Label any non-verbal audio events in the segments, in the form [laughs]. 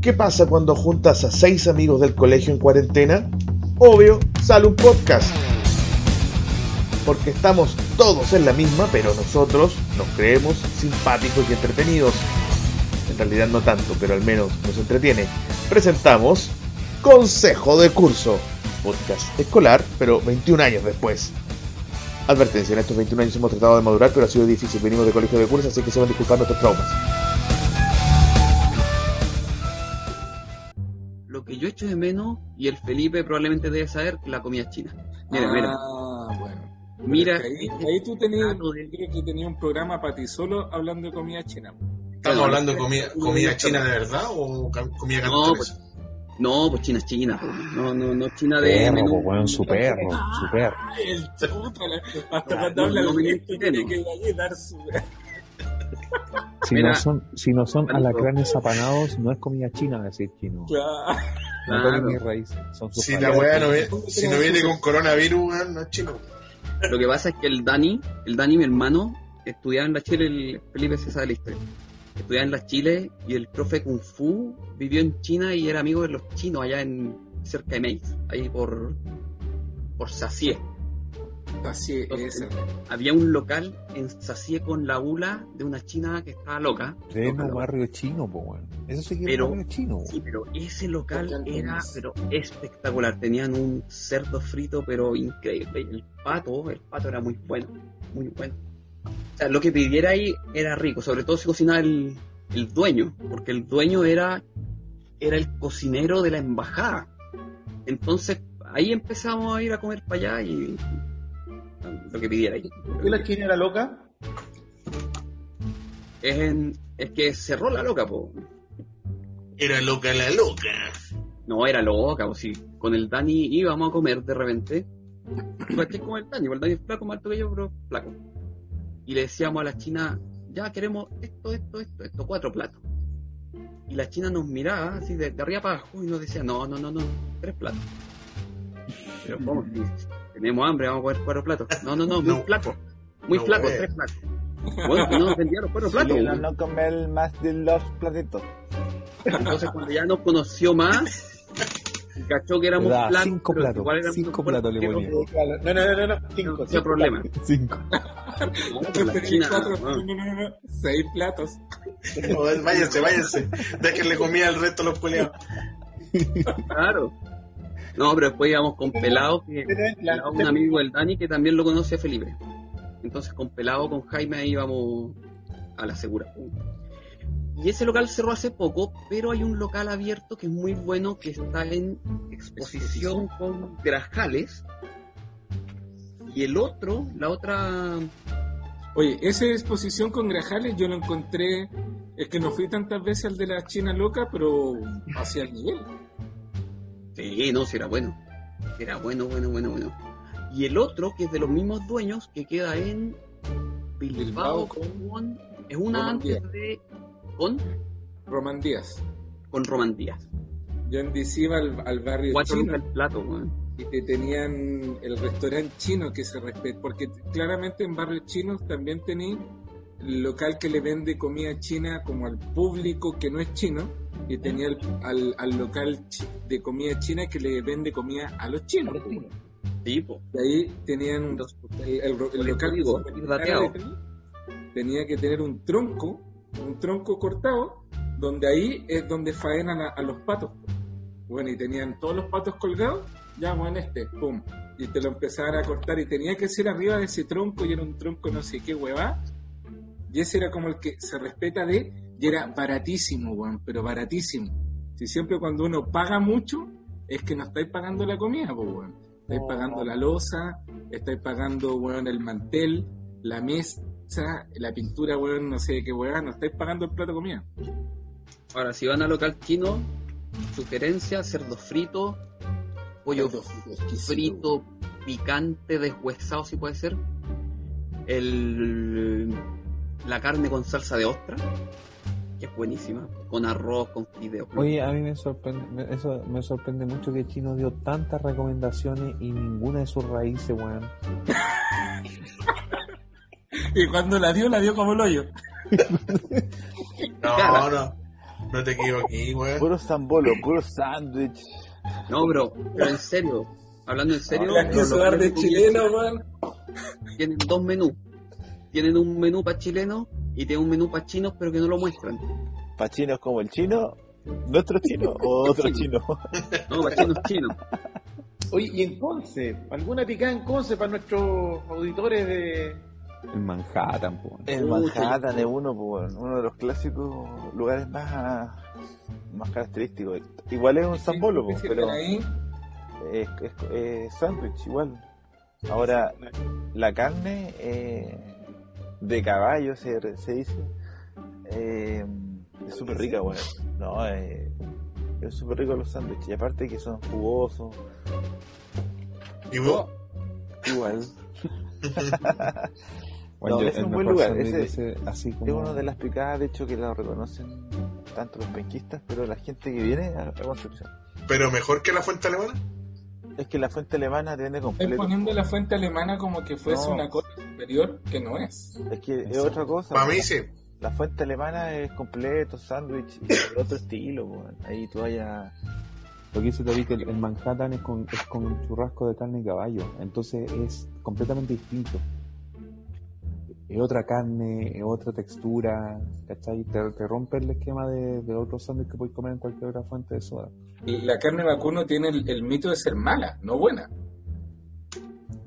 ¿Qué pasa cuando juntas a seis amigos del colegio en cuarentena? Obvio, sale un podcast. Porque estamos todos en la misma, pero nosotros nos creemos simpáticos y entretenidos. En realidad no tanto, pero al menos nos entretiene. Presentamos Consejo de Curso, podcast escolar, pero 21 años después. Advertencia, en estos 21 años hemos tratado de madurar, pero ha sido difícil. Venimos de colegio de curso, así que se van a disculpar traumas. De menos, y el Felipe probablemente debe saber, la comida china. Mira, ah, mira. bueno. Mira, Ahí, ahí tú tenías, que tenías un programa para ti solo hablando de comida china. ¿Estamos hablando de comida, comida china de verdad o comida No, cantonesa? No, pues China es China. pues. No, no, no China de Perro, menú. weón, su perro, su perro. La- hasta cuando no, habla gente no, tiene no. que ir allí y dar su... Si Mira, no son, si no son alacranes apanados, no es comida china decir chino. Claro. No Claro. mis raíces, son sus Si la weá no viene, si no viene con coronavirus, weón, no es chino. Lo que pasa es que el Dani, el Dani, mi hermano, estudiaba en la Chile, el Felipe se sabe la historia. Estudiaba en la Chile y el profe Kung Fu vivió en China y era amigo de los chinos allá en cerca de Meix, ahí por por. Así es. Había un local en Sacie con la bula de una china que estaba loca. Pleno Loca, loca. barrio chino, po, weón. Eso sí que Pero- barrio chino. Sí, pero ese local era pero espectacular. Tenían un cerdo frito, pero increíble. Y El pato, el pato era muy bueno, muy bueno. O sea, lo que pidiera ahí era rico, sobre todo si cocinaba el, el dueño, porque el dueño era, era el cocinero de la embajada. Entonces, ahí empezamos a ir a comer para allá y lo que pidiera. ¿Y la china era loca? Es, en- es que cerró la loca, po. Era loca la loca. No, era loca, o si con el Dani íbamos a comer de repente. ¿Cachai como el Dani? porque El Dani es flaco, más alto que yo, pero flaco. Y le decíamos a la china, ya queremos esto, esto, esto, esto, cuatro platos. Y la china nos miraba así de, de arriba para abajo y nos decía, no, no, no, no, tres platos. Pero ¿cómo? Tenemos hambre, vamos a comer cuatro platos. No, no, no, [laughs] muy No. flaco. Muy No, flaco, tres platos. Bueno, no nos vendían los cuatro platos. No comer más de los platitos. Entonces cuando ya nos conoció más, cachó que éramos Da platos, cinco platos, igual éramos cinco platos le ponía. No, no, no, no, Cinco. no problema. [laughs] Cinco. Seis platos. No, váyanse, váyanse. Déjenle comida al resto de los culeados. claro. No, pero después íbamos con Pelado, que Pelado, un amigo del Dani que también lo conoce a Felipe. Entonces con Pelado, con Jaime, ahí íbamos a la segura. Y ese local cerró hace poco, pero hay un local abierto que es muy bueno, que está en exposición con Grajales. Y el otro, la otra Oye, esa exposición con Grajales yo lo encontré, es que no fui tantas veces al de la China loca, pero hacia el nivel. Sí, no, sí era bueno. Era bueno, bueno, bueno, bueno. Y el otro, que es de los mismos dueños, que queda en Bilbao, Bilbao con- con- es una antes Díaz. de con, Román Díaz. con Román Díaz. Yo en DC iba al, al barrio chino el plato, y te tenían el restaurante chino que se respeta, porque claramente en barrios chinos también el local que le vende comida china como al público que no es chino y tenía el- al, al local de comida china que le vende comida a los chinos. Sí, po. Y ahí tenían un- el, local digo, tenía que tener un tronco, un tronco cortado, donde ahí es donde faenan a, a los patos. Bueno, y tenían todos los patos colgados, ya, bueno, este, pum. Y te lo empezaban a cortar y tenía que ser arriba de ese tronco y era un tronco no sé qué hueva. Y ese era como el que se respeta de, y era baratísimo, weón, pero baratísimo. Si siempre cuando uno paga mucho, es que no estáis pagando la comida, pues, weón. Estáis pagando la losa, estáis pagando, weón, el mantel, la mesa, la pintura, weón, no sé qué weón, no estáis pagando el plato de comida. Ahora, si van al local chino, sugerencia, cerdo frito, pollo Cerdo frito, frito, picante, deshuesado si puede ser. El, la carne con salsa de ostra, que es buenísima, con arroz, con fideos. Oye, a mí me sorprende, me- eso me sorprende mucho que Chino dio tantas recomendaciones y ninguna de sus raíces, weón. [laughs] Y cuando la dio, la dio como el hoyo. [laughs] No, Cara. no. No te equivoques, weón. Puro zambolo, puro sándwich. No, bro, pero en serio, hablando en serio, Las que los sudar de chileno, weón. tienen dos menús. Tienen un menú para chilenos y tienen un menú para chinos, pero que no lo muestran. ¿Pa chinos como el chino? ¿Nuestro chino o otro chino? No, para chinos chinos. Oye, y en Conce, ¿alguna picada en Conce para nuestros auditores de. En Manhattan, po. El Manhattan es uno, pues, uno de los clásicos lugares más, más característicos. Igual es un zambolo, pues, pero ahí, es, es, es sándwich igual. Ahora, la carne eh, de caballo se, se dice eh, es súper rica, bueno. No, eh, es súper rico los sándwiches. Y aparte que son jugosos, ¿Y vos? igual. Bueno, [laughs] No, yo- es un buen lugar, ese- ese, así Es una de las picadas, de hecho, que lo reconocen tanto los penquistas, pero la gente que viene a, a Concepción. ¿Pero mejor que la fuente alemana? Es que la fuente alemana Estoy completo. poniendo la fuente alemana como que fuese No. una cosa superior que no es. Es que es otra cosa. Para mí sí. La fuente alemana es completo, sándwich otro estilo. po. Ahí tú vayas. Lo que dice David, que el, el Manhattan es con, es con un churrasco de carne y caballo. Entonces es completamente distinto. Es otra carne, es otra textura, ¿cachai? Te, te rompe el esquema de, de otros sándwiches que puedes comer en cualquier otra fuente de soda. Y la carne vacuno tiene el, el mito de ser mala, no buena.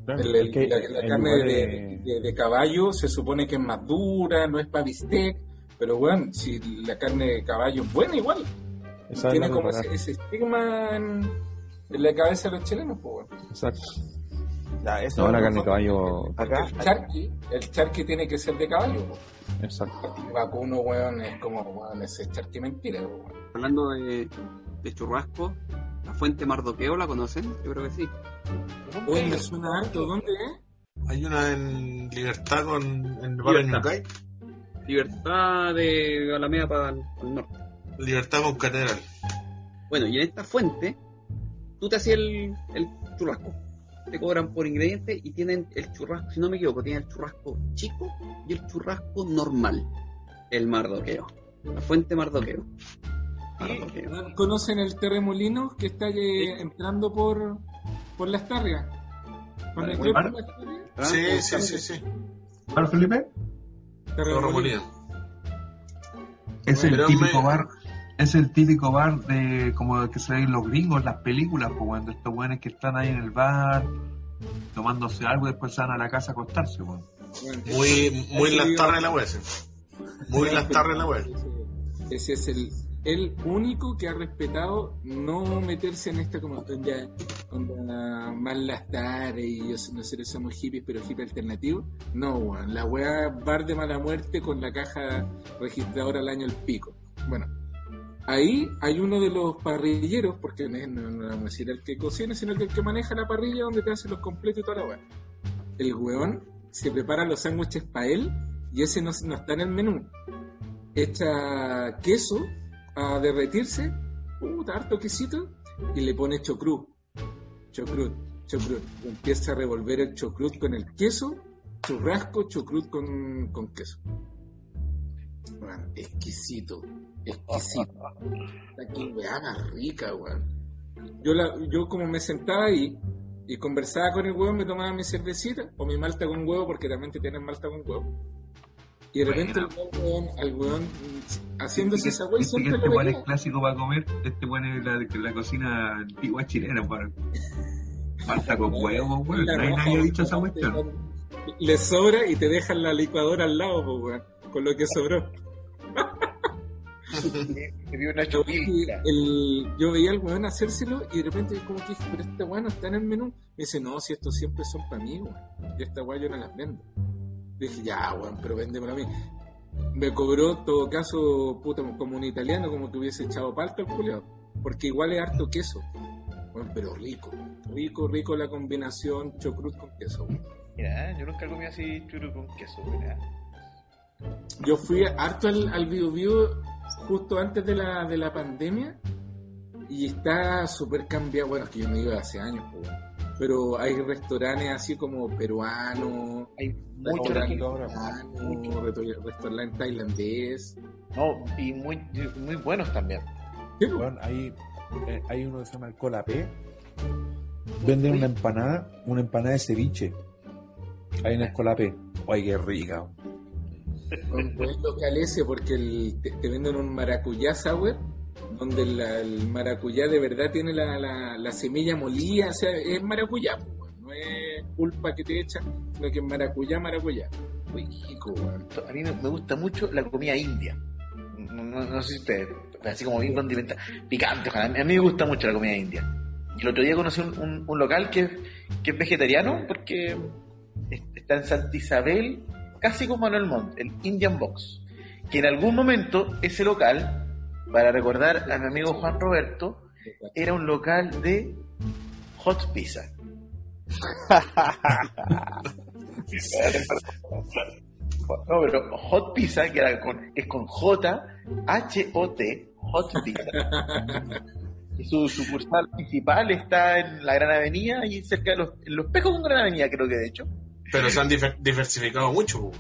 El- el- Es que la, la carne de, lugares- de- de caballo se supone que es más dura, no es para bistec, pero bueno, si la carne de caballo es buena igual, esa tiene como ese, ese estigma en, en la cabeza de los chilenos, pues bueno. Exacto. Ya, eso No, la carne de lo- caballo. Acá, El charqui, el charqui tiene que ser de caballo, po. Exacto. El vacuno, weón, es como, weón, ese charqui mentira, po, weón. Hablando de, de churrasco, la fuente Mardoqueo, ¿la conocen? Yo creo que sí. Uy, me suena harto, ¿dónde es? Hay una en Libertad con, en el barrio Libertad. Libertad de Alameda para el, para el norte. Libertad con Catedral. Bueno, y en esta fuente, tú te hacías el, el churrasco. Te cobran por ingredientes y tienen el churrasco, si no me equivoco, tienen el churrasco chico y el churrasco normal. El mardoqueo. La fuente mardoqueo. Mardoqueo. ¿Conocen el terremolino que está eh, entrando por, por las tarrias? Cuando entré por las tarrias, ¿Ah? Sí, sí, sí, sí. ¿Para Felipe? terremolino. Es el Pero típico me- bar, es el típico bar de como que se ven los gringos en las películas, pues cuando estos buenos que están ahí en el bar tomándose algo y después se van a la casa a acostarse, pues. Bueno, Muy, muy las tardes en la web. sí. Muy las tardes en la web. Ese es el, el único que ha respetado no meterse en esta como onda, onda más las tardes y yo, nosotros somos hippies pero hippie alternativo. No, weón, la weá bar de mala muerte con la caja registradora al año el pico. Bueno, ahí hay uno de los parrilleros, porque no, no, vamos a decir el que cocina, sino el que maneja la parrilla donde te hace los completos y toda la weá. El weón se prepara los sándwiches para él y ese no, no está en el menú. Echa queso a derretirse, puta, harto quesito, y le pone chocrut. Chocrut, chocrut. Empieza a revolver el chocrut con el queso, churrasco, chocrut con, con queso. Weón, exquisito, exquisito. Aquí weá más rica, weón. Yo, la, yo como me sentaba ahí y conversaba con el huevo, me tomaba mi cervecita o mi malta con huevo, porque también te tienen malta con huevo. Y de repente el weón, al weón mm, haciéndose esa weá, Viste que siempre este lo weón es clásico para comer, este weón es la, la cocina antigua chilena, para falta con huevos, weón. Nadie ha dicho esa cuestión. Le sobra y te dejan la licuadora al lado, pues, weón, con lo que sobró. El- yo veía al weón hacérselo y de repente como que dije, pero esta weá no está en el menú. Me dice, no, si estos siempre son para mí, weón. Y esta weá yo no las vendo. Dije, ya, weón, pero véndemelo a mí. Me cobró, en todo caso, puta, como un italiano, como que hubiese echado palta al culiao. Porque igual es harto queso. Weón, pero rico. Rico, rico la combinación chocrut con queso, weón. Mira, yo nunca comí así churro con queso, mira. Yo fui harto al, al Bio Bio justo antes de la, de la pandemia y está súper cambiado. Bueno, es que yo no iba hace años, pues, weón. Pero hay restaurantes así como peruanos, Hay mucho restaurante aquí ahora. mexicano, resto- restaurante tailandés. No, y muy, muy buenos también. Sí. Weón, hay, eh, hay uno que se llama el Colapé. Venden una empanada, una empanada de ceviche. Ahí en el Colapé. Ay, qué rica. Un buen local ese porque el- te, te venden un maracuyá sour donde la- el maracuyá de verdad tiene la, la, la semilla molida, o sea, es maracuyá, no es pulpa que te echan, sino que es maracuyá, maracuyá. Rico. A mí me gusta mucho la comida india. No, no- no sé si ustedes, así como bien condimentada, picante. ojalá. A mí me gusta mucho la comida india. El otro día conocí un, un- local que, que es vegetariano porque es- está en Santa Isabel, casi como Manuel Montt, el Indian Box. Que en algún momento ese local, para recordar a mi amigo Juan Roberto, era un local de hot pizza. [laughs] No, pero Hot Pizza, que era con, es con J, H-O-T, Hot Pizza. Y su sucursal principal está en la Gran Avenida y cerca de los, en los espejos con Gran Avenida, creo que de hecho. Pero se han diversificado mucho.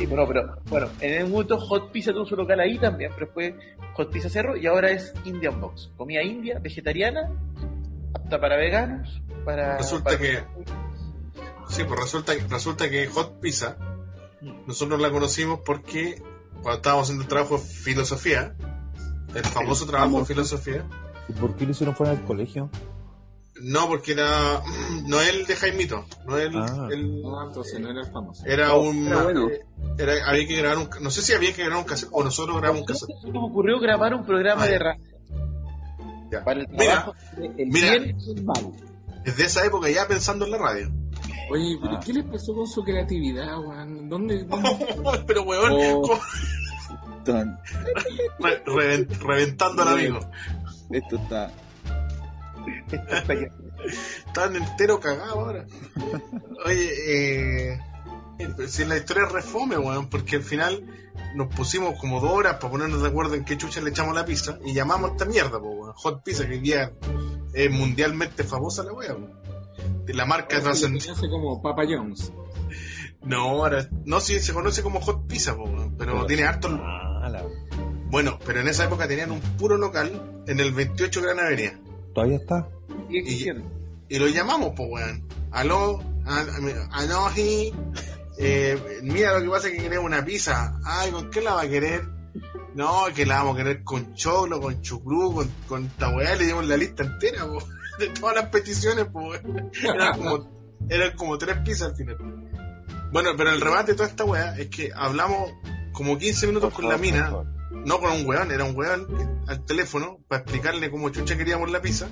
Sí, bueno, pero bueno, en el momento Hot Pizza tuvo su local ahí también, pero fue Hot Pizza Cerro y ahora es Indian Box. Comida india, vegetariana, apta para veganos, para... Resulta para- que- Sí, pues resulta, resulta que Hot Pizza, nosotros la conocimos porque cuando estábamos haciendo el trabajo de filosofía, el famoso trabajo de filosofía, ¿Y por qué lo hicieron fuera del colegio? No porque era, [clears throat] no el de Jaimito, no el, Ah. el- No, entonces no era el famoso. era un, era bueno. era- había que grabar un, no sé si había que grabar un cassette o nosotros grabamos un cassette. Se nos ocurrió grabar un programa Ah, de radio Ya. para el Mira, trabajo mira. bien y el mal. Desde esa época ya pensando en la radio. Oye, ¿pero Ah. qué les pasó con su creatividad, weón? ¿Dónde, dónde? [laughs] Pero weón, Oh. [laughs] reventando al amigo. Esto está. Están entero cagado ahora. Oye, eh, si la historia es refome, weón, porque al final nos pusimos como dos horas para ponernos de acuerdo en qué chucha le echamos la pizza y llamamos a esta mierda, po, weón. Hot Pizza, que hoy día es mundialmente famosa la weá, weón. De La marca. Se conoce como Papa Jones. No, ahora, no, sí, se conoce como Hot Pizza, po, weón, pero tiene harto. Mala. Bueno, pero en esa época tenían un puro local en el 28 Gran Avenida. Todavía está. Existiendo. Y lo llamamos, pues, weón. Aló, a- aló, sí. Eh, mira, lo que pasa es que queremos una pizza. Ay, ¿con qué la va a querer? No, que la vamos a querer con cholo, con chucrú, con, con esta weá. Le dimos la lista entera, po, [laughs] de todas las peticiones, pues, weón. Eran como, eran como tres pizzas al final. Bueno, pero el remate de toda esta weá es que hablamos como 15 minutos con la mina. No con un weón, era un weón al teléfono para explicarle cómo chucha queríamos la pizza.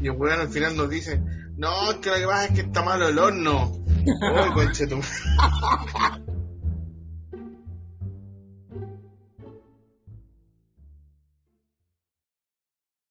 Y el weón al final nos dice, no, es que lo que pasa es que está malo el horno. [laughs] Uy. [laughs]